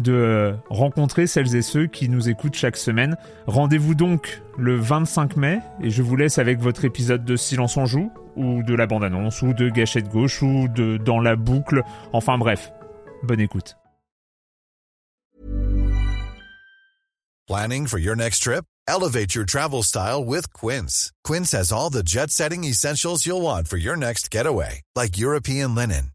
de rencontrer celles et ceux qui nous écoutent chaque semaine. Rendez-vous donc le 25 mai et je vous laisse avec votre épisode de Silence en joue ou de la bande-annonce ou de Gâchette gauche ou de Dans la boucle. Enfin bref, bonne écoute. Planning for your next trip? Elevate your travel style with Quince. Quince has all the jet-setting essentials you'll want for your next getaway, like European linen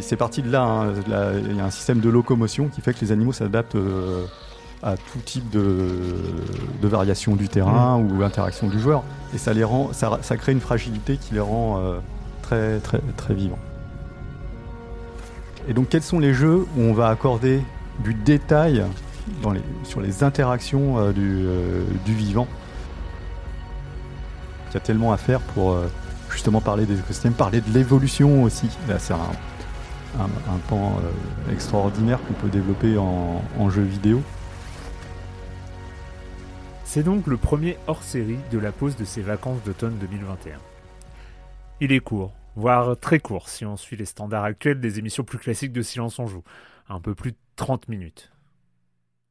C'est parti de là, hein. Il y a un système de locomotion qui fait que les animaux s'adaptent euh, à tout type de, de variation du terrain mmh. ou interaction du joueur. Et ça, les rend, ça, crée une fragilité qui les rend euh, très, très, très vivants. Et donc, quels sont les jeux où on va accorder du détail dans les, sur les interactions euh, du, du, vivant? Il y a tellement à faire pour justement parler des écosystèmes, parler de l'évolution aussi. Là, c'est un, un, euh, extraordinaire qu'on peut développer en, vidéo. C'est donc le premier hors-série de la pause de ces vacances d'automne 2021. Il est court, voire très court si on suit les standards actuels des émissions plus classiques de Silence on joue, un peu plus de 30 minutes.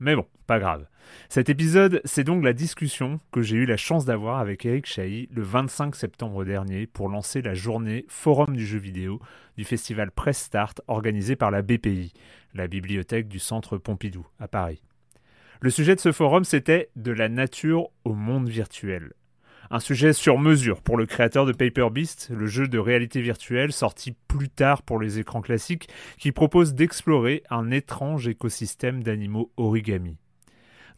Mais bon, pas grave. Cet épisode, c'est donc la discussion que j'ai eu la chance d'avoir avec Eric Chahi le 25 septembre dernier pour lancer la journée Forum du jeu vidéo du festival Press Start organisé par la BPI, la bibliothèque du Centre Pompidou, à Paris. Le sujet de ce forum, c'était de la nature au monde virtuel. Un sujet sur mesure pour le créateur de Paper Beast, le jeu de réalité virtuelle sorti plus tard pour les écrans classiques, qui propose d'explorer un étrange écosystème d'animaux origami.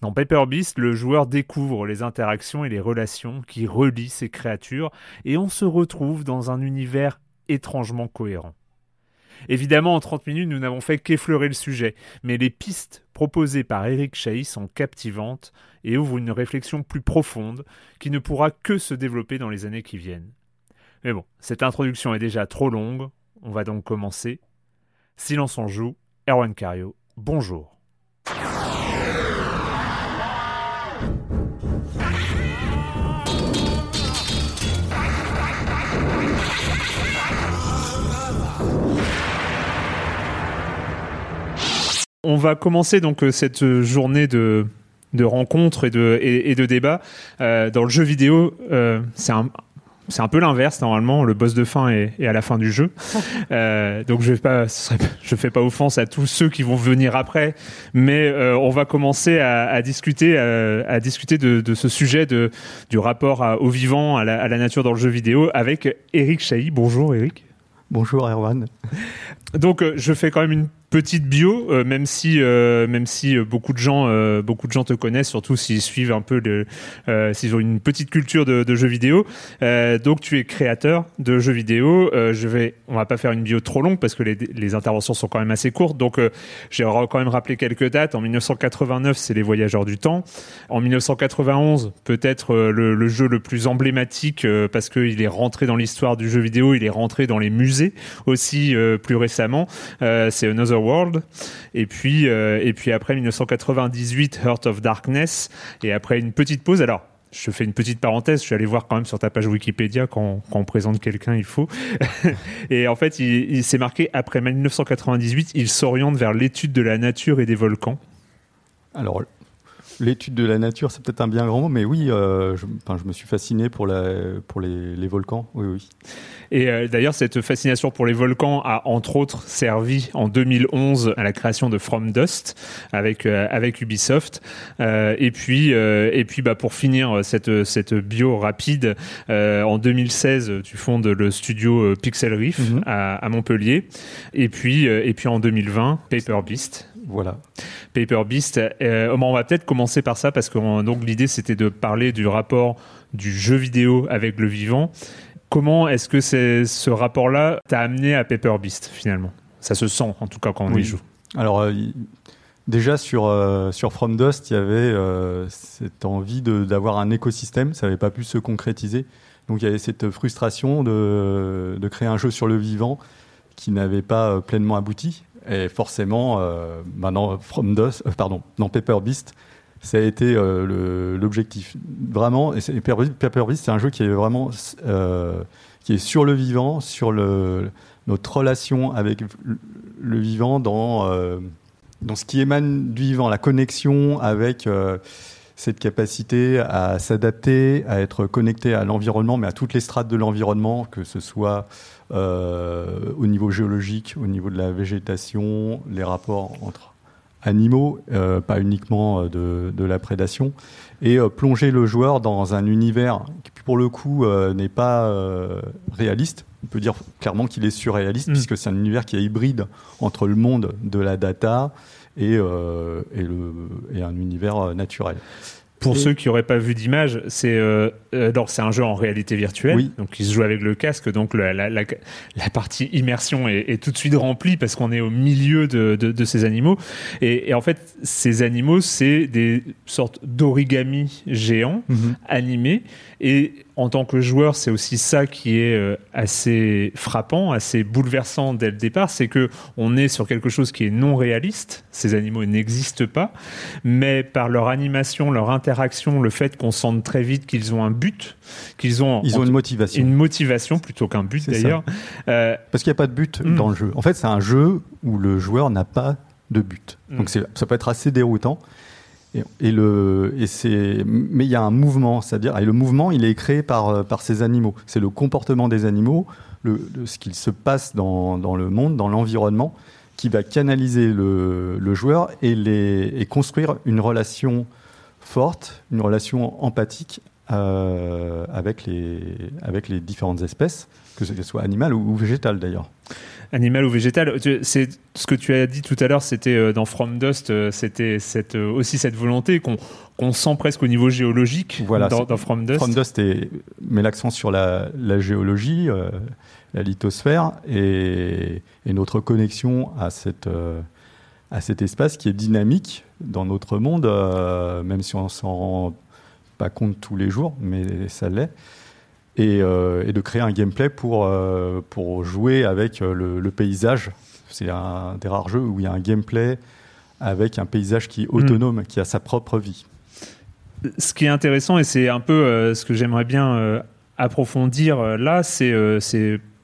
Dans Paper Beast, le joueur découvre les interactions et les relations qui relient ces créatures, et on se retrouve dans un univers étrangement cohérent. Évidemment, en 30 minutes, nous n'avons fait qu'effleurer le sujet, mais les pistes proposées par Eric Chahi sont captivantes et ouvrent une réflexion plus profonde qui ne pourra que se développer dans les années qui viennent. Mais bon, cette introduction est déjà trop longue, on va donc commencer. Silence en joue, Erwan Cario, bonjour. On va commencer donc euh, cette journée de, de rencontres et de, et, de débats. Euh, dans le jeu vidéo, euh, c'est un, c'est un peu l'inverse normalement. Le boss de fin est, est à la fin du jeu, euh, donc je vais pas, je fais pas offense à tous ceux qui vont venir après, mais euh, on va commencer à, à discuter, à, à discuter de, de, ce sujet de du rapport au vivant, à la, à la, nature dans le jeu vidéo avec Eric Chahi. Bonjour Eric. Bonjour Erwan. Donc je fais quand même une petite bio, euh, même si euh, même si euh, beaucoup de gens beaucoup de gens te connaissent, surtout s'ils suivent un peu s'ils ont une petite culture de, jeux vidéo. donc tu es créateur de jeux vidéo. je vais, on va pas faire une bio trop longue parce que les, interventions sont quand même assez courtes. Donc j'ai quand même rappelé quelques dates. En 1989, c'est les Voyageurs du Temps. En 1991, peut-être le, le, jeu le plus emblématique parce qu'il est rentré dans l'histoire du jeu vidéo, il est rentré dans les musées aussi plus récemment. c'est Another World. Et puis, euh, et puis après 1998, Heart of Darkness. Et après une petite pause. Alors, je fais une petite parenthèse, je suis allé voir quand même sur ta page Wikipédia quand, on présente quelqu'un, il faut. et en fait, il, il s'est marqué après 1998, il s'oriente vers l'étude de la nature et des volcans. Alors, l'étude de la nature, c'est peut-être un bien grand mot, mais oui, euh, je, enfin, je me suis fasciné pour, la, pour les, les volcans. Oui, oui. Et euh, d'ailleurs, cette fascination pour les volcans a entre autres servi en 2011 à la création de From Dust avec euh, avec Ubisoft. Et puis et puis bah pour finir cette cette bio rapide, en 2016, tu fondes le studio Pixel Reef Mhm. à, à Montpellier. Et puis et puis en 2020, Paper Beast. Voilà. Paper Beast. Euh, bon, on va peut-être commencer par ça parce que donc l'idée c'était de parler du rapport du jeu vidéo avec le vivant. Comment est-ce que c'est ce rapport-là t'a amené à Paper Beast finalement? Ça se sent en tout cas quand on Oui. y joue. Alors, euh, déjà sur, euh, sur From Dust, il y avait cette envie de- d'avoir un écosystème. Ça n'avait pas pu se concrétiser. Donc, il y avait cette frustration de, de créer un jeu sur le vivant qui n'avait pas pleinement abouti. Et forcément, euh, dans From Dust, euh, pardon, dans Paper Beast, ça a été euh, l'objectif. Vraiment, et Paper Beast, c'est un jeu qui est vraiment qui est sur le vivant, sur notre relation avec le- vivant dans, dans ce qui émane du vivant, la connexion avec cette capacité à s'adapter, à être connecté à l'environnement, mais à toutes les strates de l'environnement, que ce soit au niveau géologique, au niveau de la végétation, les rapports entre animaux, euh, pas uniquement euh, de, de la prédation, et euh, plonger le joueur dans un univers qui, pour le coup, euh, n'est pas euh, réaliste. On peut dire clairement qu'il est surréaliste, Mm. puisque c'est un univers qui est hybride entre le monde de la data et, euh, et, le, et un univers euh, naturel. Pour Et- ceux qui n'auraient pas vu d'image, c'est euh, euh, c'est un jeu en réalité virtuelle, Oui. donc il se joue avec le casque, donc la, la, la, la partie immersion est, est tout de suite remplie parce qu'on est au milieu de, de, de ces animaux. Et, et en fait, ces animaux, c'est des sortes d'origami géants animé. Et en tant que joueur, c'est aussi ça qui est euh, assez frappant, assez bouleversant dès le départ, c'est que on est sur quelque chose qui est non réaliste. Ces animaux n'existent pas, mais par leur animation, leur interaction, le fait qu'on sente très vite qu'ils ont un but, qu'ils ont, Ils ont une motivation. une motivation plutôt qu'un but d'ailleurs. Euh, Parce qu'il n'y a pas de but Mm. dans le jeu. En fait, c'est un jeu où le joueur n'a pas de but. Mm. Donc ça peut être assez déroutant. Et, et le, et c'est, mais il y a un mouvement, c'est-à-dire, et le mouvement, il est créé par, euh, par ces animaux. C'est le comportement des animaux, le, le- ce qu'il se passe dans, dans le monde, dans l'environnement, qui va canaliser le, le joueur et, les, et construire une relation forte, une relation empathique euh, avec, les, avec les différentes espèces, que ce soit animales ou, ou végétales d'ailleurs. Animal ou végétal, c'est ce que tu as dit tout à l'heure, c'était euh, dans From Dust, euh, c'était cette, aussi cette volonté qu'on sent presque au niveau géologique Voilà, dans, From Dust. From Dust est- met l'accent sur la, la géologie, euh, la lithosphère et, et notre connexion à, cette, euh, à cet espace qui est dynamique dans notre monde, euh, même si on s'en rend pas compte tous les jours, mais ça l'est. Et, euh, et de créer un gameplay pour, euh, pour jouer avec le, le paysage. C'est un des rares jeux où il y a un gameplay avec un paysage qui est autonome, qui a sa propre vie. ce qui est intéressant et c'est un peu ce que j'aimerais bien approfondir là, c'est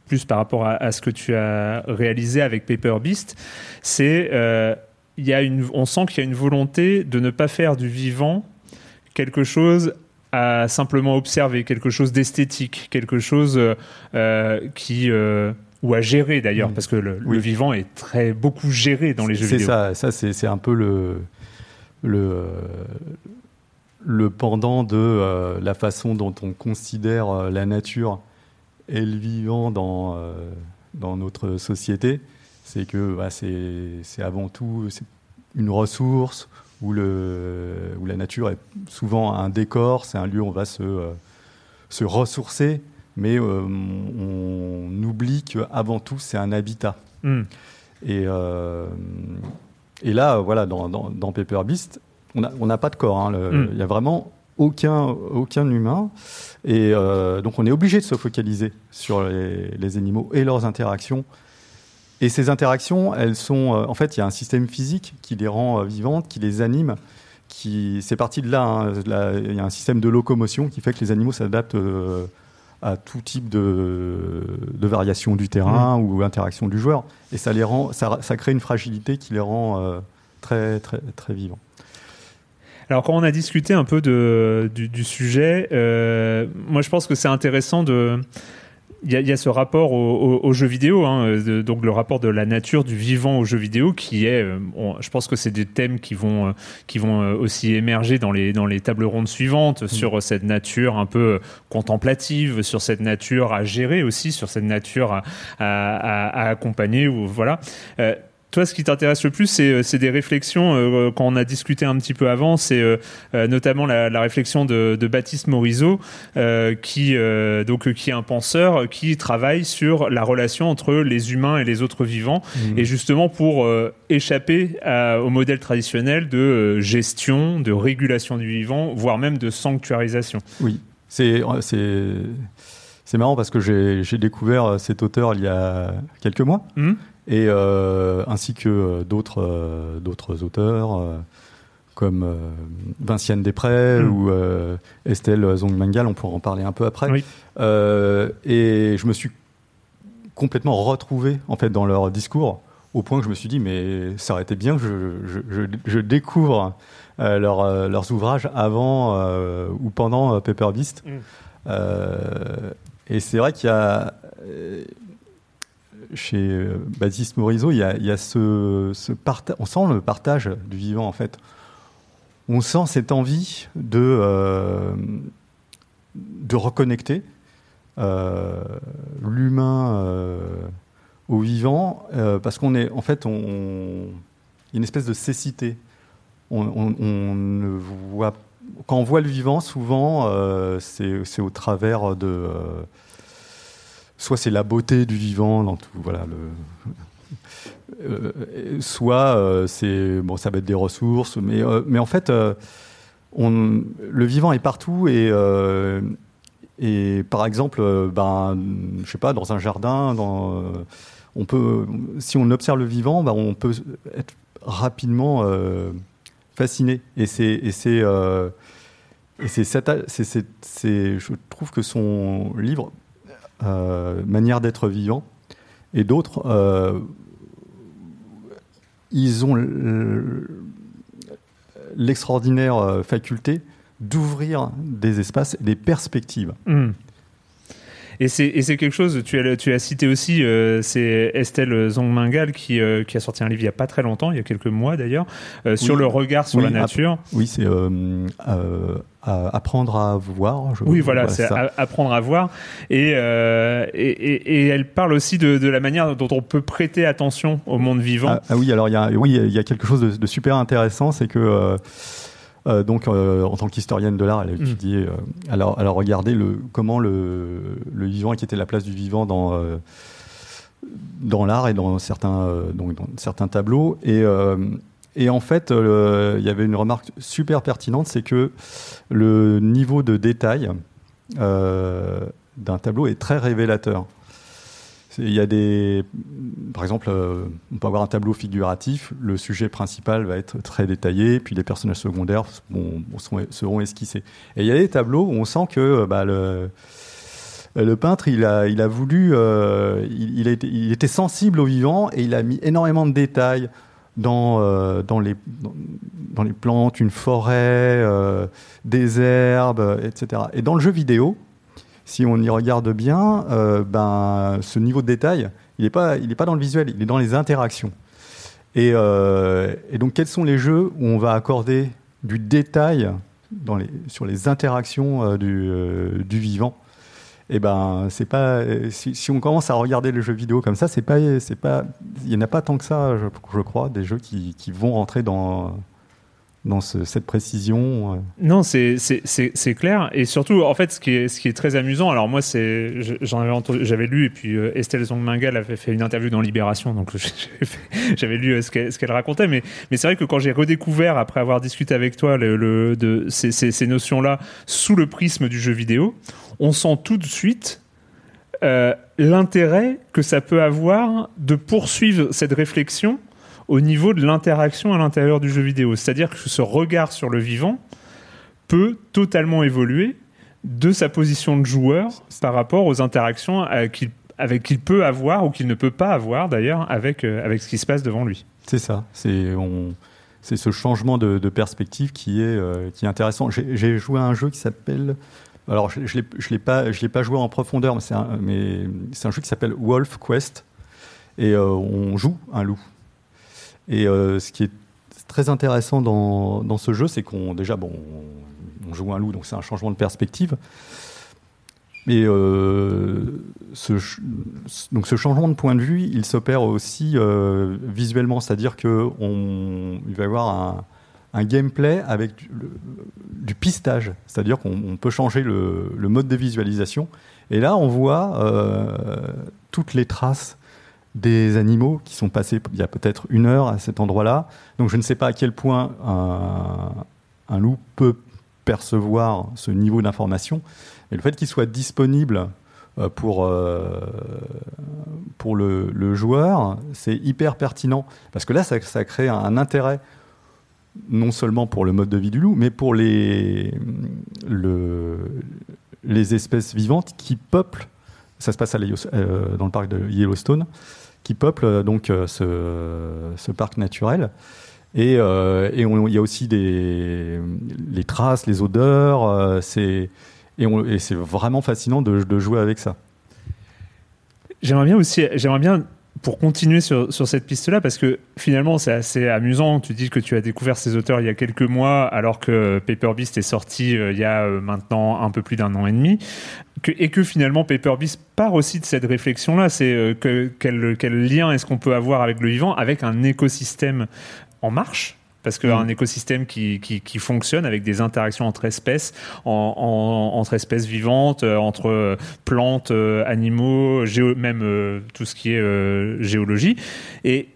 plus par rapport à, à ce que tu as réalisé avec Paper Beast, c'est euh, il y a une, on sent qu'il y a une volonté de ne pas faire du vivant quelque chose à simplement observer, quelque chose d'esthétique, quelque chose euh, euh, qui euh, ou à gérer d'ailleurs, Mm. parce que le, vivant est très beaucoup géré dans les jeux C'est vidéo. ça, ça c'est c'est un peu le, le, le pendant de euh, la façon dont on considère la nature et le vivant dans, euh, dans notre société. C'est que bah, c'est avant tout une ressource où, le, où la nature est souvent un décor, c'est un lieu où on va se, euh, se ressourcer, mais euh, on oublie qu'avant tout c'est un habitat. Mm. Et, et là, voilà, dans, dans, dans Paper Beast, on n'a on pas de corps. hein, le- Il Mm. n'y a vraiment aucun, aucun humain. Et euh, donc, on est obligé de se focaliser sur les, les animaux et leurs interactions. Et ces interactions, elles sont. euh, en fait, il y a un système physique qui les rend euh, vivantes, qui les anime, qui c'est parti de là, hein, Il y a un système de locomotion qui fait que les animaux s'adaptent à tout type de, de variation du terrain Mmh. ou interaction du joueur. Et ça, les rend, ça, ça crée une fragilité qui les rend euh, très, très, très vivants. Alors quand on a discuté un peu de, du, du sujet, euh, moi je pense que c'est intéressant de... Il y, a, il y a ce rapport au, au, au jeu vidéo, hein, de- donc le rapport de la nature du vivant au jeu vidéo, qui est, euh, on- je pense que c'est des thèmes qui vont, euh, qui vont aussi émerger dans les, dans les tables rondes suivantes sur cette nature un peu contemplative, sur cette nature à gérer aussi, sur cette nature à, à, à- à accompagner, ou voilà. Euh, toi, ce qui t'intéresse le plus, c'est euh, des réflexions, euh, quand on a discuté un petit peu avant, c'est euh, euh, notamment la, la réflexion de, de Baptiste Morisot, euh, qui, euh, donc, euh, qui est un penseur qui travaille sur la relation entre les humains et les autres vivants, et justement pour euh, échapper à- au modèle traditionnel de euh, gestion, de régulation du vivant, voire même de sanctuarisation. Oui, c'est c'est marrant parce que j'ai découvert cet auteur il y a quelques mois. Hmm et euh, ainsi que euh, d'autres euh, d'autres auteurs comme euh, Vinciane Després Mm. ou euh, Estelle Zongmangal, on pourra en parler un peu après. Oui. Euh, et je me suis complètement retrouvé en fait dans leur discours au point que je me suis dit mais ça aurait été bien que je, je, je, je découvre leur, leurs ouvrages avant ou pendant Paper Beast. Mm. Euh, et c'est vrai qu'il y a chez euh, Baptiste Morisot, il y a, ce, ce parta- on sent le partage du vivant en fait. On sent cette envie de, euh, reconnecter euh, l'humain au vivant, parce qu'on est, en fait, on, une espèce de cécité. On, ne voit, quand on voit le vivant, souvent, c'est au travers de, soit c'est la beauté du vivant dans tout, voilà euh, soit euh, c'est bon, ça va être des ressources, mais euh, mais en fait, on, le vivant est partout et et par exemple, ben, je sais pas, dans un jardin, dans, on peut, si on observe le vivant, ben, on peut être rapidement fasciné. Et c'est, et c'est, je trouve que son livre, Manière d'être vivant, et d'autres, euh, ils ont l'extraordinaire euh, faculté d'ouvrir des espaces, des perspectives. Hmm. Et c'est quelque chose, tu as, tu as cité aussi, euh, c'est Estelle Zongmangal qui, euh, qui a sorti un livre il n'y a pas très longtemps, il y a quelques mois d'ailleurs, euh, sur le regard sur Oui, la nature. Oui, c'est apprendre à voir. je- Oui, voilà, c'est apprendre à voir. Et, euh, et, et- et elle parle aussi de, de la manière dont on peut prêter attention au monde vivant. Ah, ah oui, alors il y a, oui, il y a quelque chose de, de super intéressant, c'est que euh, euh, donc euh, en tant qu'historienne de l'art, elle a Mm. étudié, euh, elle, a, elle a regardé le, comment le, le vivant, qui était la place du vivant dans euh, dans l'art et dans certains donc dans certains tableaux et et en fait, il y avait une remarque super pertinente, c'est que le niveau de détail d'un tableau est très révélateur. Il y a des, par exemple, euh, on peut avoir un tableau figuratif. Le sujet principal va être très détaillé, puis les personnages secondaires seront, esquissés. Et il y a des tableaux où on sent que euh, bah, le, peintre, il a, il a voulu, euh, il, était sensible au vivant et il a mis énormément de détails dans, les, plantes, une forêt, des herbes, etc. Et dans le jeu vidéo, si on y regarde bien, euh, ben, ce niveau de détail, il n'est pas, pas dans le visuel, il est dans les interactions. Et, euh, et donc, quels sont les jeux où on va accorder du détail sur les interactions euh, du, vivant? Et ben, c'est pas. Si, on commence à regarder les jeux vidéo comme ça, c'est pas, c'est pas. Il y en a pas tant que ça, je, crois, des jeux qui vont rentrer dans dans ce- cette précision. euh. Non, c'est clair. Et surtout, en fait, ce qui est, ce qui est très amusant, alors moi, j'avais lu, et puis euh, Estelle Zongmangal avait fait une interview dans Libération, donc j'avais lu euh, ce qu'elle racontait. Mais, mais c'est vrai que quand j'ai redécouvert, après avoir discuté avec toi, le, de, ces, ces- ces notions-là sous le prisme du jeu vidéo, on sent tout de suite l'intérêt que ça peut avoir de poursuivre cette réflexion au niveau de l'interaction à l'intérieur du jeu vidéo. C'est-à-dire que ce regard sur le vivant peut totalement évoluer de sa position de joueur par rapport aux interactions qu'il avec qu'il peut avoir ou qu'il ne peut pas avoir d'ailleurs avec, euh, avec ce qui se passe devant lui. C'est ça. C'est on c'est ce changement de, perspective qui est, euh, qui est intéressant. J'ai joué à un jeu qui s'appelle. Alors, je ne l'ai pas, pas joué en profondeur, mais c'est un, un, jeu qui s'appelle Wolf Quest. Et euh, on joue un loup. Et ce qui est très intéressant dans, ce jeu, c'est qu'on déjà, bon, on joue un loup, donc c'est un changement de perspective. Et euh, ce, donc ce changement de point de vue, il s'opère aussi euh, visuellement, c'est-à-dire qu'il va y avoir un, gameplay avec du, pistage, c'est-à-dire qu'on peut changer le, mode de visualisation. Et là, on voit euh, toutes les traces des animaux qui sont passés il y a peut-être une heure à cet endroit-là. Donc je ne sais pas à quel point un loup peut percevoir ce niveau d'information. Et le fait qu'il soit disponible euh, pour, euh, pour le, joueur, c'est hyper pertinent. Parce que là, ça, crée un intérêt, non seulement pour le mode de vie du loup, mais pour les, le, les espèces vivantes qui peuplent, ça se passe euh, dans le parc de Yellowstone, qui peuplent donc ce, ce parc naturel. Et, et il y a aussi des, les traces, les odeurs. c'est et, c'est vraiment fascinant de, jouer avec ça. J'aimerais bien aussi, j'aimerais bien pour continuer sur, cette piste-là, parce que finalement c'est assez amusant. Tu dis que tu as découvert ces auteurs il y a quelques mois, alors que Paper Beast est sorti euh, il y a euh, maintenant un peu plus d'un an et demi. Que, et que finalement Paper Beast part aussi de cette réflexion-là. C'est euh, que, quel, quel lien est-ce qu'on peut avoir avec le vivant, avec un écosystème en marche? Parce qu'un mm. écosystème qui, qui, fonctionne avec des interactions entre espèces, entre espèces vivantes, euh, entre euh, plantes, animaux, même tout ce qui est géologie. Et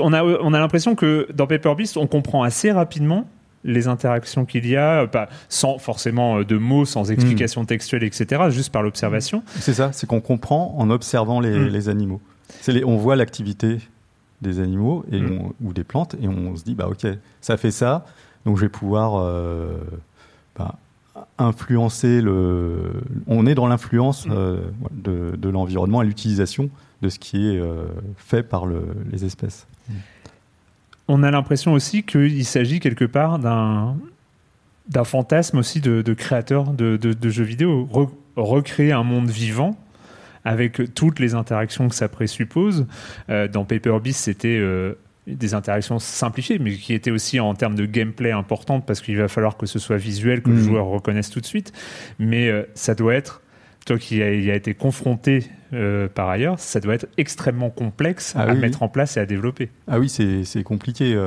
on a, on a l'impression que dans Paper Beast, on comprend assez rapidement les interactions qu'il y a, pas, sans forcément de mots, sans explication textuelle, etc., juste par l'observation. C'est ça, c'est qu'on comprend en observant les, mm. les animaux. Les, on voit l'activité des animaux et mm. ou des plantes et on se dit bah ok ça fait ça donc je vais pouvoir euh, bah, influencer le on est dans l'influence mm. euh, de, de l'environnement et l'utilisation de ce qui est euh, fait par le, les espèces. On a l'impression aussi qu'il s'agit quelque part d'un d'un fantasme aussi de, de créateur de, de, jeux vidéo, recréer un monde vivant avec toutes les interactions que ça présuppose. Euh, dans Paper Beast, c'était euh, des interactions simplifiées, mais qui étaient aussi en termes de gameplay importantes parce qu'il va falloir que ce soit visuel, que le mm. joueur reconnaisse tout de suite. Mais euh, ça doit être, toi qui y a été confronté par ailleurs, ça doit être extrêmement complexe ah à mettre en place et à développer. Ah oui, c'est compliqué.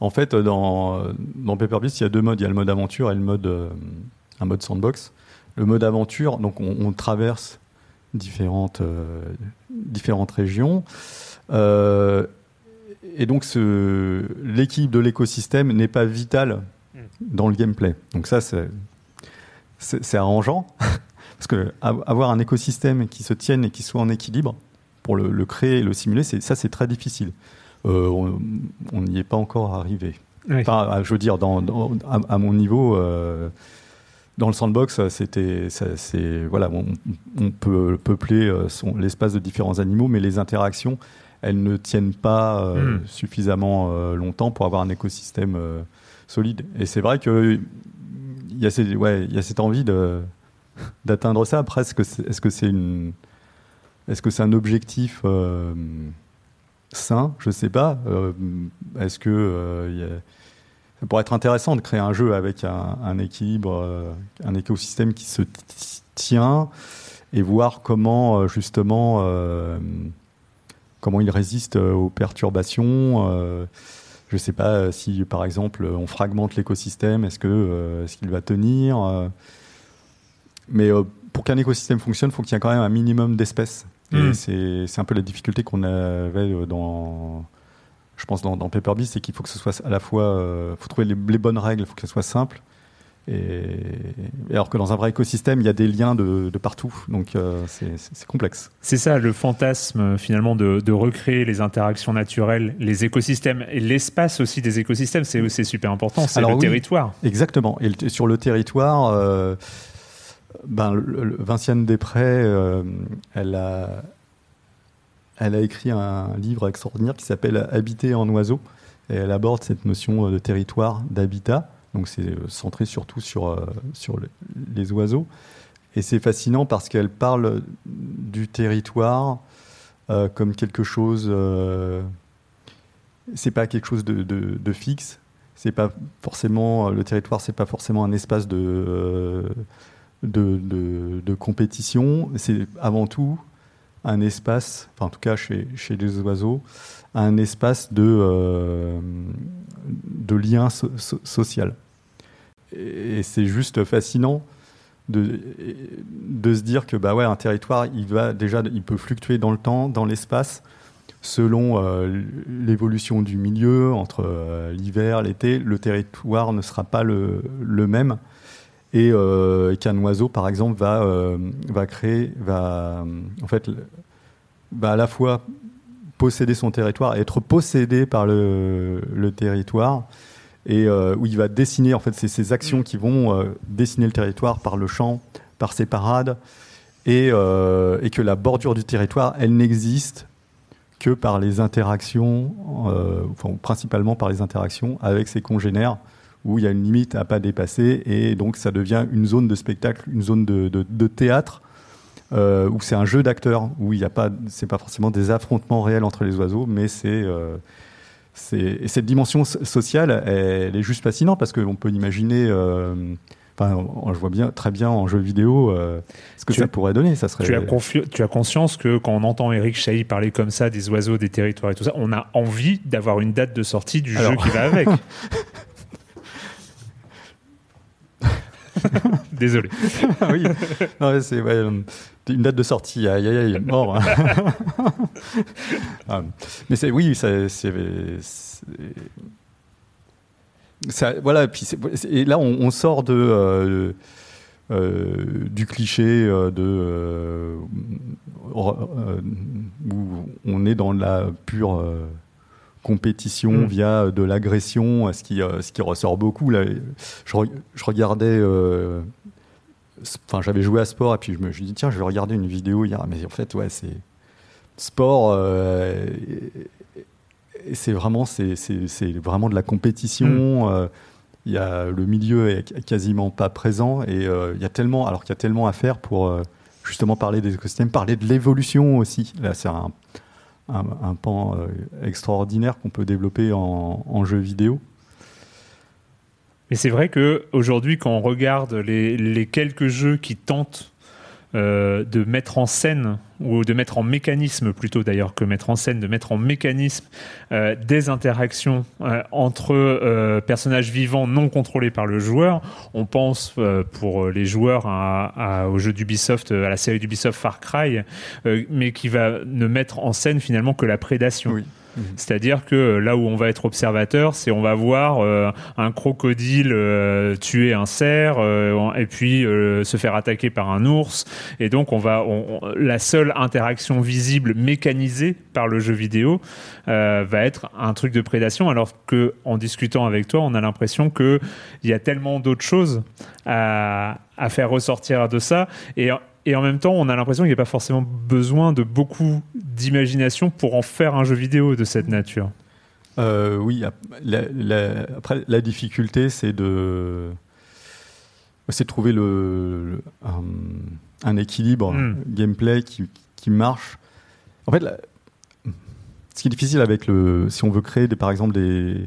En, fait, dans, dans Paper Beast, il y a deux modes. Il y a le mode aventure et le mode, un mode sandbox. Le mode aventure, donc on, on traverse différentes, euh, différentes régions. Euh, et donc l'équilibre de l'écosystème n'est pas vital hmm. dans le gameplay. Donc ça, c'est arrangeant, parce que avoir un écosystème qui se tienne et qui soit en équilibre, pour le, créer et le simuler, ça c'est très difficile. Euh, on n'y est pas encore arrivé. Enfin, je veux dire, dans, à, mon niveau, dans le sandbox, c'était, c'est, voilà, on, peut peupler euh, l'espace de différents animaux, mais les interactions, elles ne tiennent pas euh, hmm. suffisamment euh, longtemps pour avoir un écosystème solide. Et c'est vrai que il y a cette, ouais, il y a cette envie de d'atteindre ça. Après, est-ce que c'est, un objectif sain? Je sais pas. est-ce que a ça pourrait être intéressant de créer un jeu avec un, équilibre, euh, un écosystème qui se tient et voir comment euh, justement euh, comment il résiste aux perturbations. je ne sais pas si par exemple on fragmente l'écosystème, est-ce que est-ce qu'il va tenir Mais pour qu'un écosystème fonctionne, il faut qu'il y ait quand même un minimum d'espèces. Et hmm. c'est un peu la difficulté qu'on avait dans je pense, dans, dans Paper Beast, c'est qu'il faut que ce soit à la fois, euh, faut trouver les, bonnes règles, il faut que ce soit simple, Et, alors que dans un vrai écosystème, il y a des liens de, partout, donc euh, c'est complexe. C'est ça le fantasme finalement de, recréer les interactions naturelles, les écosystèmes et l'espace aussi des écosystèmes, c'est super important, c'est le territoire. Exactement, et sur le territoire, euh, ben, Vinciane Després, euh, elle, a, elle a écrit un livre extraordinaire qui s'appelle Habiter en oiseau, et elle aborde cette notion de territoire, d'habitat. Donc c'est euh, centré surtout sur, euh, sur les oiseaux. Et c'est fascinant parce qu'elle parle du territoire euh, comme quelque chose. c'est pas quelque chose de, de, fixe. C'est pas forcément le territoire. C'est pas forcément un espace de de, compétition. C'est avant tout un espace. En tout cas chez, chez les oiseaux, un espace de de lien social. Et c'est juste fascinant de, de se dire que bah ouais, un territoire, il va déjà, il peut fluctuer dans le temps, dans l'espace, selon euh, l'évolution du milieu entre euh, l'hiver, l'été. Le territoire ne sera pas le, le même. Et, euh, qu'un oiseau, par exemple, va, va créer, va en fait, à la fois posséder son territoire, être possédé par le, territoire, et euh, où il va dessiner, en fait, c'est ces actions qui vont euh, dessiner le territoire par le chant, par ses parades, et, euh, et que la bordure du territoire, elle n'existe que par les interactions, principalement par les interactions avec ses congénères, où il y a une limite à pas dépasser, et donc ça devient une zone de spectacle, une zone de, de, de théâtre, où c'est un jeu d'acteurs, où il n'y a pas, c'est pas forcément des affrontements réels entre les oiseaux, mais c'est et cette dimension sociale, elle, est juste fascinante parce qu'on peut imaginer. Euh, enfin, je vois bien, très bien en jeu vidéo euh, ce que ça pourrait donner. Ça serait... tu, as tu as conscience que quand on entend Eric Chahi parler comme ça des oiseaux, des territoires et tout ça, on a envie d'avoir une date de sortie du jeu qui va avec. Désolé. oui, c'est une date de sortie. Aïe, aïe, aïe, mort. Ah, mais c'est oui, c'est ça, voilà. Puis et là, on, sort de euh, euh, du cliché euh, de où on est dans la pure compétition mm. via de l'agression, ce qui, ce qui ressort beaucoup. Là, je, je regardais enfin j'avais joué à sport et puis je me suis dit tiens je vais regarder une vidéo hier mais en fait ouais c'est sport euh, c'est vraiment c'est vraiment de la compétition mm. euh, il y a le milieu est quasiment pas présent et euh, il y a tellement alors qu'il y a tellement à faire pour justement parler des écosystèmes parler de l'évolution aussi là c'est un, un, pan extraordinaire qu'on peut développer en, en jeu vidéo. Mais c'est vrai que aujourd'hui, quand on regarde les, quelques jeux qui tentent euh, de mettre en scène ou de mettre en mécanisme plutôt d'ailleurs que mettre en scène, de mettre en mécanisme euh, des interactions euh, entre personnages vivants non contrôlés par le joueur. On pense pour les joueurs au jeu d'Ubisoft, à la série d'Ubisoft Far Cry, mais qui va ne mettre en scène finalement que la prédation. Mhm. C'est-à-dire que là où on va être observateur, c'est on va voir euh, un crocodile euh, tuer un cerf euh, et puis se faire attaquer par un ours. Et donc on va, la seule interaction visible mécanisée par le jeu vidéo va être un truc de prédation, alors que en discutant avec toi, on a l'impression que il y a tellement d'autres choses à, à faire ressortir de ça. Et et en même temps, on a l'impression qu'il n'y a pas forcément besoin de beaucoup d'imagination pour en faire un jeu vidéo de cette nature. Euh, oui, après la difficulté, c'est de, c'est de trouver le, un, équilibre hmm. gameplay qui, qui, marche. En fait, ce qui est difficile avec le, si on veut créer des, par exemple des,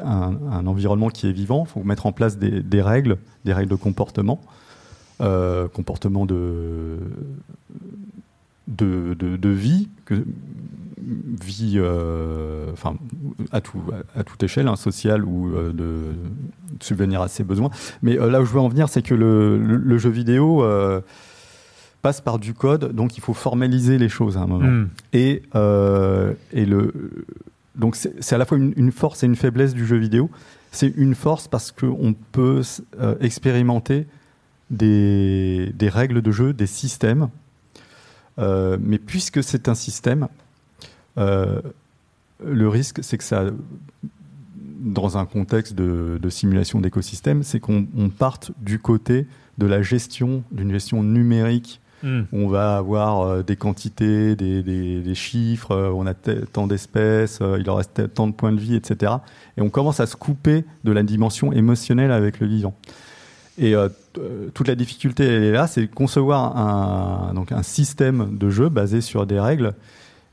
un, environnement qui est vivant, il faut mettre en place des, des règles, des règles de comportement. Euh, comportement de, de, de, vie, que, vie euh, enfin, à, tout, à, toute échelle, hein, sociale ou euh, de, subvenir à ses besoins. Mais là où je veux en venir, c'est que le, le, jeu vidéo passe par du code, donc il faut formaliser les choses à un moment. Hmm. Et, et le, donc c'est à la fois une, une, force et une faiblesse du jeu vidéo, c'est une force parce qu'on peut expérimenter des, des, règles de jeu, des systèmes. Euh, mais puisque c'est un système, euh, le risque, c'est que ça, dans un contexte de, de simulation d'écosystème, c'est qu'on parte du côté de la gestion, d'une gestion numérique Hmm. On va avoir euh, des quantités, des, chiffres, euh, on a tant d'espèces, il en reste tant de points de vie, etc. Et on commence à se couper de la dimension émotionnelle avec le vivant. Et toute la difficulté, elle est là, c'est concevoir un, donc un système de jeu basé sur des règles,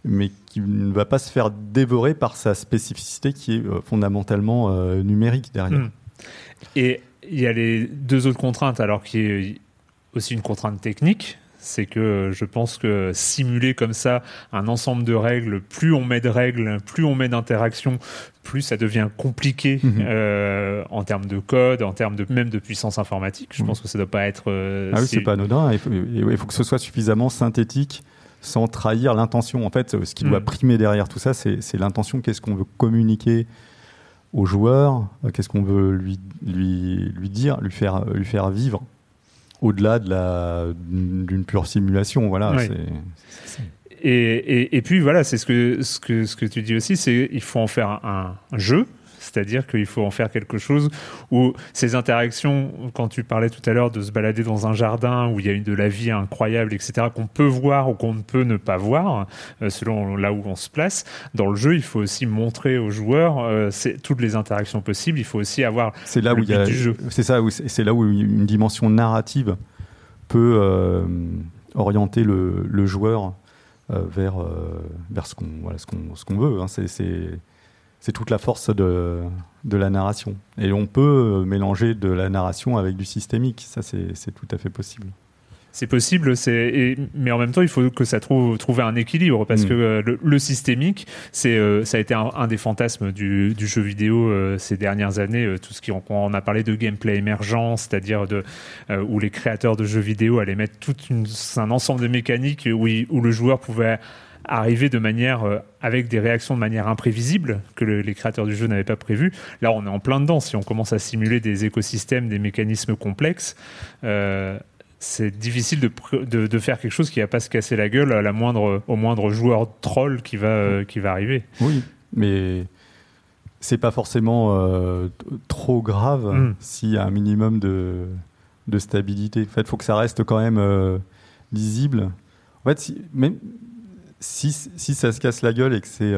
mais qui ne va pas se faire dévorer par sa spécificité qui est fondamentalement numérique derrière. Hmm. Et il y a les deux autres contraintes, alors qui est aussi une contrainte technique, c'est que je pense que simuler comme ça un ensemble de règles, plus on met de règles, plus on met d'interactions, plus ça devient compliqué mhm. euh, en termes de code, en termes de même de puissance informatique. Je mhm. pense que ça ne doit pas être. Euh, ah oui, c'est pas anodin. Il faut, que ce soit suffisamment synthétique sans trahir l'intention. En fait, ce qui doit mhm. primer derrière tout ça, c'est l'intention. Qu'est-ce qu'on veut communiquer au joueur? Qu'est-ce qu'on veut lui, lui, lui dire, lui faire, lui faire vivre? Au-delà de la d'une pure simulation. Voilà. Et, et, et, puis voilà, c'est ce que, ce, que, ce que tu dis aussi, c'est il faut en faire un, jeu, c'est-à-dire qu'il faut en faire quelque chose où ces interactions, quand tu parlais tout à l'heure de se balader dans un jardin où il y a une de la vie incroyable, etc., qu'on peut voir ou qu'on ne peut ne pas voir, euh, selon là où on se place, dans le jeu, il faut aussi montrer aux joueurs euh, toutes les interactions possibles. Il faut aussi avoir c'est là où il y a, du jeu. C'est ça, c'est là où une dimension narrative peut euh, orienter le, le joueur euh, vers, vers ce qu'on voilà, ce qu'on veut. Hein. C'est toute la force de, de la narration. Et on peut mélanger de la narration avec du systémique. Ça, c'est tout à fait possible c'est possible, mais en même temps, il faut que ça trouve trouver un équilibre parce mm. que euh, le, systémique, c'est euh, ça a été un, des fantasmes du, jeu vidéo euh, ces dernières années. tout ce qui on, a parlé de gameplay émergent, c'est-à-dire de où les créateurs de jeux vidéo allaient mettre tout un ensemble de mécaniques où, où le joueur pouvait arriver de manière avec des réactions de manière imprévisible que les créateurs du jeu n'avaient pas prévu. Là, on est en plein dedans. Si on commence à simuler des écosystèmes, des mécanismes complexes, c'est difficile de, de, faire quelque chose qui va pas se casser la gueule à la moindre, au moindre joueur troll qui va, euh, qui va arriver. Oui, mais c'est pas forcément euh, trop grave hmm. s'il y a un minimum de, de stabilité. En fait, il faut que ça reste quand même euh, lisible. En fait, si, même si, si, ça se casse la gueule et que c'est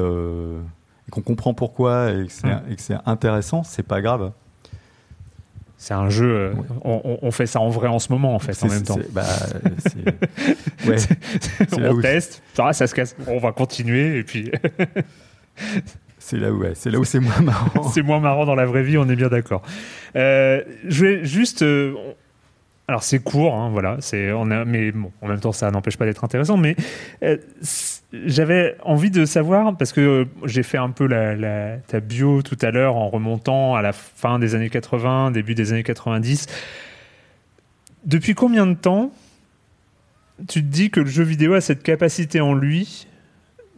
qu'on comprend pourquoi et que c'est intéressant, c'est pas grave. C'est un jeu. Euh, on, fait ça en vrai en ce moment, en fait, en même temps. Bah, ouais. on teste. Ça, ça se casse. On va continuer et puis. c'est là où, c'est là où c'est moins marrant. c'est moins marrant dans la vraie vie, on est bien d'accord. Euh, je vais juste. Euh, alors c'est court, hein, voilà. C'est mais bon, en même temps, ça n'empêche pas d'être intéressant. Mais j'avais envie de savoir, parce que euh, j'ai fait un peu la, ta bio tout à l'heure en remontant à la fin des années 80, début des années 90. Depuis combien de temps tu te dis que le jeu vidéo a cette capacité en lui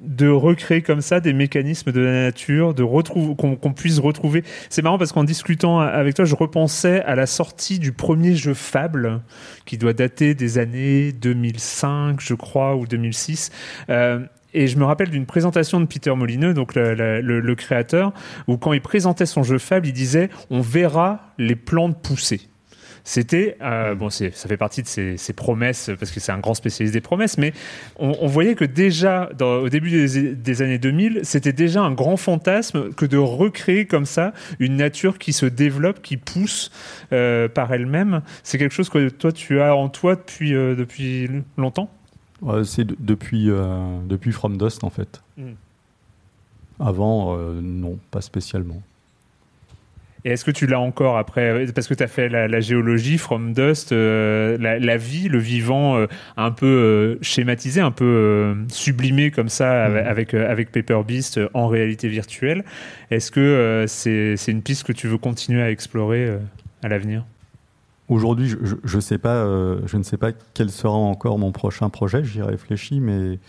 de recréer comme ça des mécanismes de la nature, de retrouver qu'on puisse retrouver. C'est marrant parce qu'en discutant avec toi, je repensais à la sortie du premier jeu Fable, qui doit dater des années 2005, je crois, ou 2006. Euh, et je me rappelle d'une présentation de Peter Molineux, donc le, créateur, où quand il présentait son jeu Fable, il disait on verra les plantes pousser. C'était, euh, bon, ça fait partie de ses, promesses, parce que c'est un grand spécialiste des promesses, mais on, voyait que déjà, au début des, années 2000, c'était déjà un grand fantasme que de recréer comme ça une nature qui se développe, qui pousse euh, par elle-même. C'est quelque chose que toi, tu as en toi depuis, euh, depuis longtemps? C'est depuis, depuis From Dust, en fait. Hmm. Avant, non, pas spécialement. Et est-ce que tu l'as encore après Parce que tu as fait la, géologie, From Dust, euh, la, vie, le vivant, euh, un peu euh, schématisé, un peu sublimé comme ça mhm. avec, avec Paper Beast en réalité virtuelle. Est-ce que c'est une piste que tu veux continuer à explorer à l'avenir? Aujourd'hui, je, je, sais pas, je ne sais pas quel sera encore mon prochain projet. J'y réfléchis, mais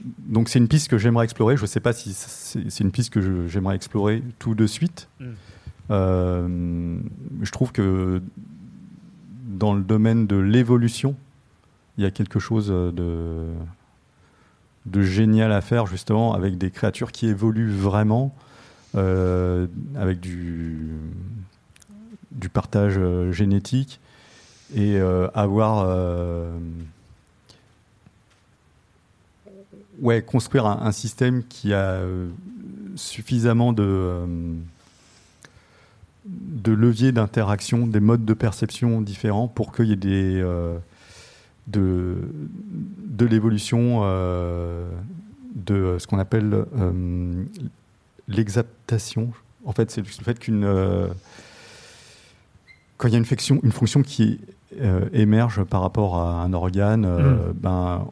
donc c'est une piste que j'aimerais explorer. Je ne sais pas si c'est une piste que j'aimerais explorer tout de suite. Hmm. Euh, je trouve que dans le domaine de l'évolution, il y a quelque chose de, de génial à faire justement avec des créatures qui évoluent vraiment, euh, avec du, du partage euh, génétique et euh, avoir ouais construire un, un, système qui a suffisamment de de leviers d'interaction, des modes de perception différents pour qu'il y ait des de, de l'évolution euh, de ce qu'on appelle euh, l'exaptation. En fait, c'est le fait qu'une euh, quand il y a une fonction, une fonction qui émerge par rapport à un organe, mm. ben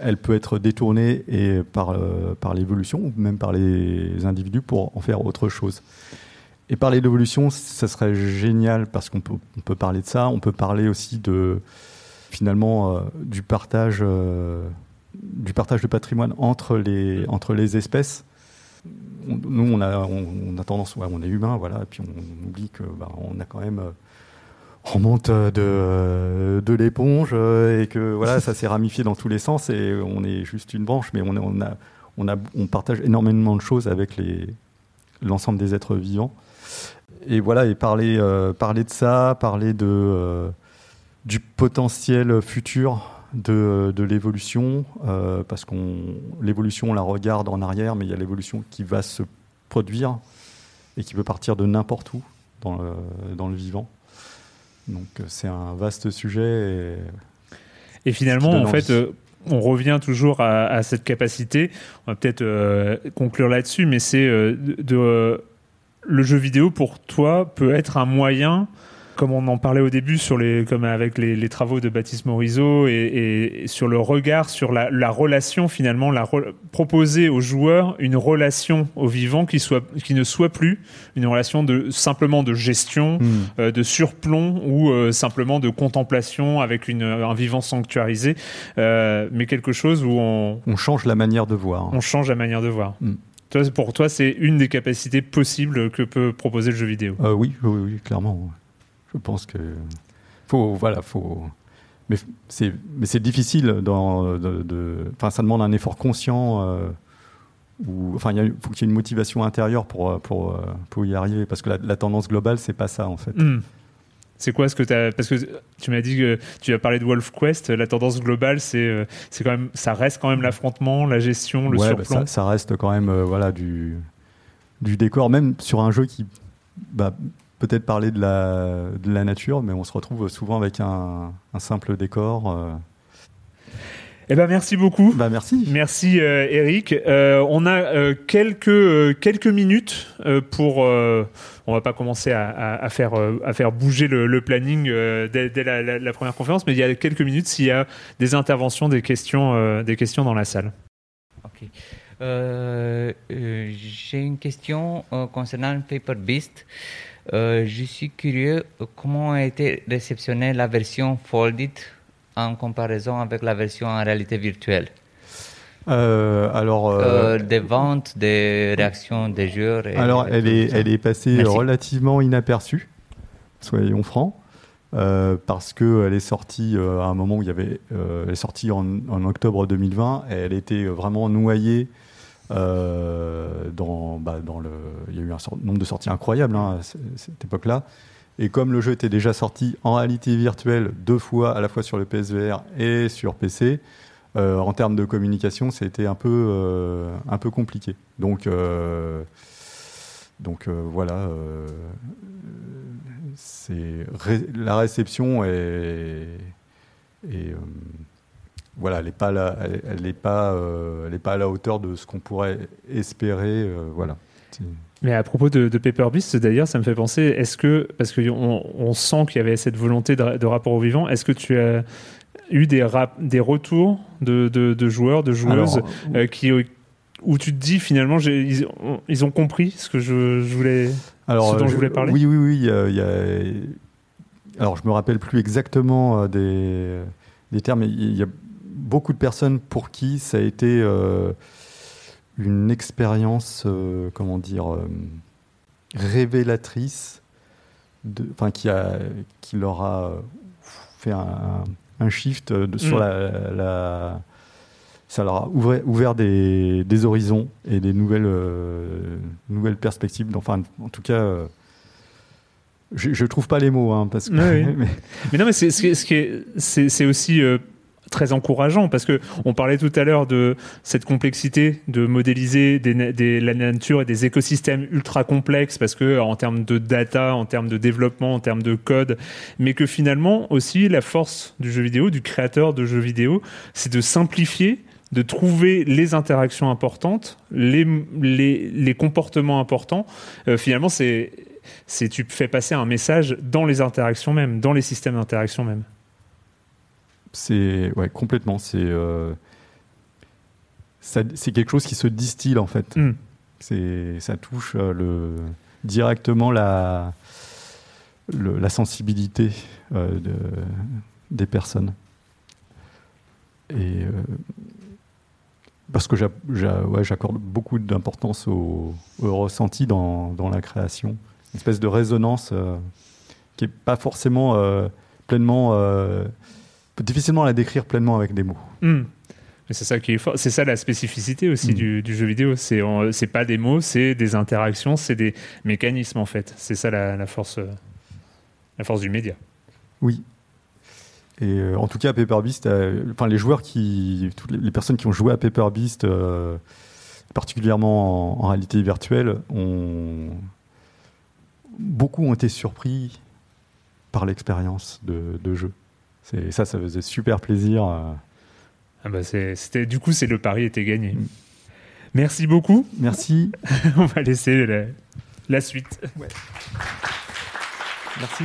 elle peut être détournée et par, par l'évolution ou même par les individus pour en faire autre chose. Et parler d'évolution, ça serait génial parce qu'on peut, on peut parler de ça. On peut parler aussi de finalement euh, du partage euh, du partage de patrimoine entre les entre les espèces. nous, on a on, a tendance, ouais, on est humain, voilà, et puis on, oublie que bah, on a quand même euh, on monte de, de l'éponge et que voilà, ça s'est ramifié dans tous les sens et on est juste une branche, mais on, on, a, on, partage énormément de choses avec l'ensemble des êtres vivants et voilà, et parler, euh, parler de ça, parler de, euh, du potentiel futur de, de l'évolution, euh, parce qu'on l'évolution, on la regarde en arrière, mais il y a l'évolution qui va se produire et qui peut partir de n'importe où dans dans le vivant. Donc c'est un vaste sujet. Et, et finalement, en fait, on revient toujours à, à, cette capacité. On va peut-être conclure là-dessus, mais c'est de le jeu vidéo pour toi peut être un moyen comme on en parlait au début sur les, comme avec les, travaux de Baptiste Morisot et, sur le regard sur la, relation finalement, la proposer aux joueurs une relation au vivant qui soit, qui ne soit plus une relation de simplement de gestion, hmm. euh, de surplomb ou euh, simplement de contemplation avec une, un vivant sanctuarisé, euh, mais quelque chose où on, on change la manière de voir. On change la manière de voir. Hmm pour toi, c'est une des capacités possibles que peut proposer le jeu vidéo. Euh, oui, oui, oui, clairement. Je pense que faut, voilà, faut. Mais c'est, mais c'est difficile. Dans, de, Enfin, ça demande un effort conscient. Euh, ou, enfin, il faut qu'il y ait une motivation intérieure pour, pour, pour y arriver, parce que la, tendance globale, c'est pas ça en fait. Hmm. C'est quoi ce que tu as Parce que tu m'as dit que tu as parlé de Wolf Quest. La tendance globale, c'est euh, c'est quand même, ça reste quand même l'affrontement, la gestion, le ouais, bah ça, reste quand même euh, voilà du du décor, même sur un jeu qui bah, peut-être parler de la de la nature, mais on se retrouve souvent avec un, un simple décor. Euh. Eh ben merci beaucoup. Bah merci. Merci Eric. on a quelques quelques minutes pour on va pas commencer à, faire, euh, à faire bouger le, planning euh, dès, la, première conférence, mais il y a quelques minutes s'il y a des interventions, des questions, euh, des questions dans la salle. Ok. J'ai une question concernant Paper Beast. Je suis curieux comment a été réceptionnée la version Folded en comparaison avec la version en réalité virtuelle? Euh, alors, euh, euh, des ventes, des réactions des joueurs. alors, elle est, elle est passée relativement inaperçue, soyons francs, parce qu'elle est sortie à un moment où il y avait, elle est sortie en, octobre 2020, et elle était vraiment noyée dans, bah, dans le, il y a eu un nombre de sorties incroyables hein, à cette époque-là. Et comme le jeu était déjà sorti en réalité virtuelle deux fois, à la fois sur le PSVR et sur PC, euh, en termes de communication, c'était un peu, euh, un peu compliqué. Donc, euh, donc voilà, la réception est, voilà, elle n'est pas, là, elle, n'est pas, elle pas à la hauteur de ce qu'on pourrait espérer. voilà. Mais à propos de, de Paper Beast, d'ailleurs, ça me fait penser, est-ce que, parce qu'on on sent qu'il y avait cette volonté de, de rapport au vivant, est-ce que tu as eu des, des retours de, de, joueurs, de joueuses euh, qui, où tu te dis finalement ils, ils, ont compris ce que je, je voulais, alors, ce dont je, voulais parler? Oui, oui, oui. Il y a, alors je me rappelle plus exactement euh, des, des termes, mais il y a beaucoup de personnes pour qui ça a été euh, une expérience, comment dire révélatrice, de, enfin qui a, qui leur a fait un, un shift de, sur Mm. la, la- ça leur a ouvert, ouvert des, des horizons et des nouvelles, euh, nouvelles perspectives. Enfin, en tout cas, euh, je, je trouve pas les mots, hein, parce que. Oui, oui. mais- Mais non, mais c'est aussi euh, très encourageant parce que on parlait tout à l'heure de cette complexité de modéliser des, la nature et des écosystèmes ultra complexes parce que en termes de data, en termes de développement, en termes de code, mais que finalement aussi la force du jeu vidéo, du créateur de jeux vidéo, c'est de simplifier de trouver les interactions importantes, les, comportements importants. Euh, finalement, c'est tu fais passer un message dans les interactions même, dans les systèmes d'interaction même. C'est ouais, complètement. C'est euh, c'est quelque chose qui se distille en fait. Mm. C'est ça touche euh, le directement la le- la sensibilité euh, de, des personnes. Et parce que ouais, j'accorde beaucoup d'importance au, au ressenti dans, dans la création, une espèce de résonance qui est pas forcément pleinement euh, difficilement à la décrire pleinement avec des mots. Mm. Mais c'est ça qui est fort. C'est ça la spécificité aussi Mm. du, du jeu vidéo. C'est c'est pas des mots, c'est des interactions, c'est des mécanismes en fait. C'est ça la, la force, euh, la force du média. Oui. Et euh, en tout cas, Paper Beast, euh, enfin les joueurs qui, toutes les, les personnes qui ont joué à Paper Beast, particulièrement en, en réalité virtuelle, ont beaucoup ont été surpris par l'expérience de, de jeu. C'est ça, ça faisait super plaisir. euh. Ah bah c'est- c'était du coup c'est le pari était gagné. Mm. Merci beaucoup. Merci. On va laisser la, la suite. Merci.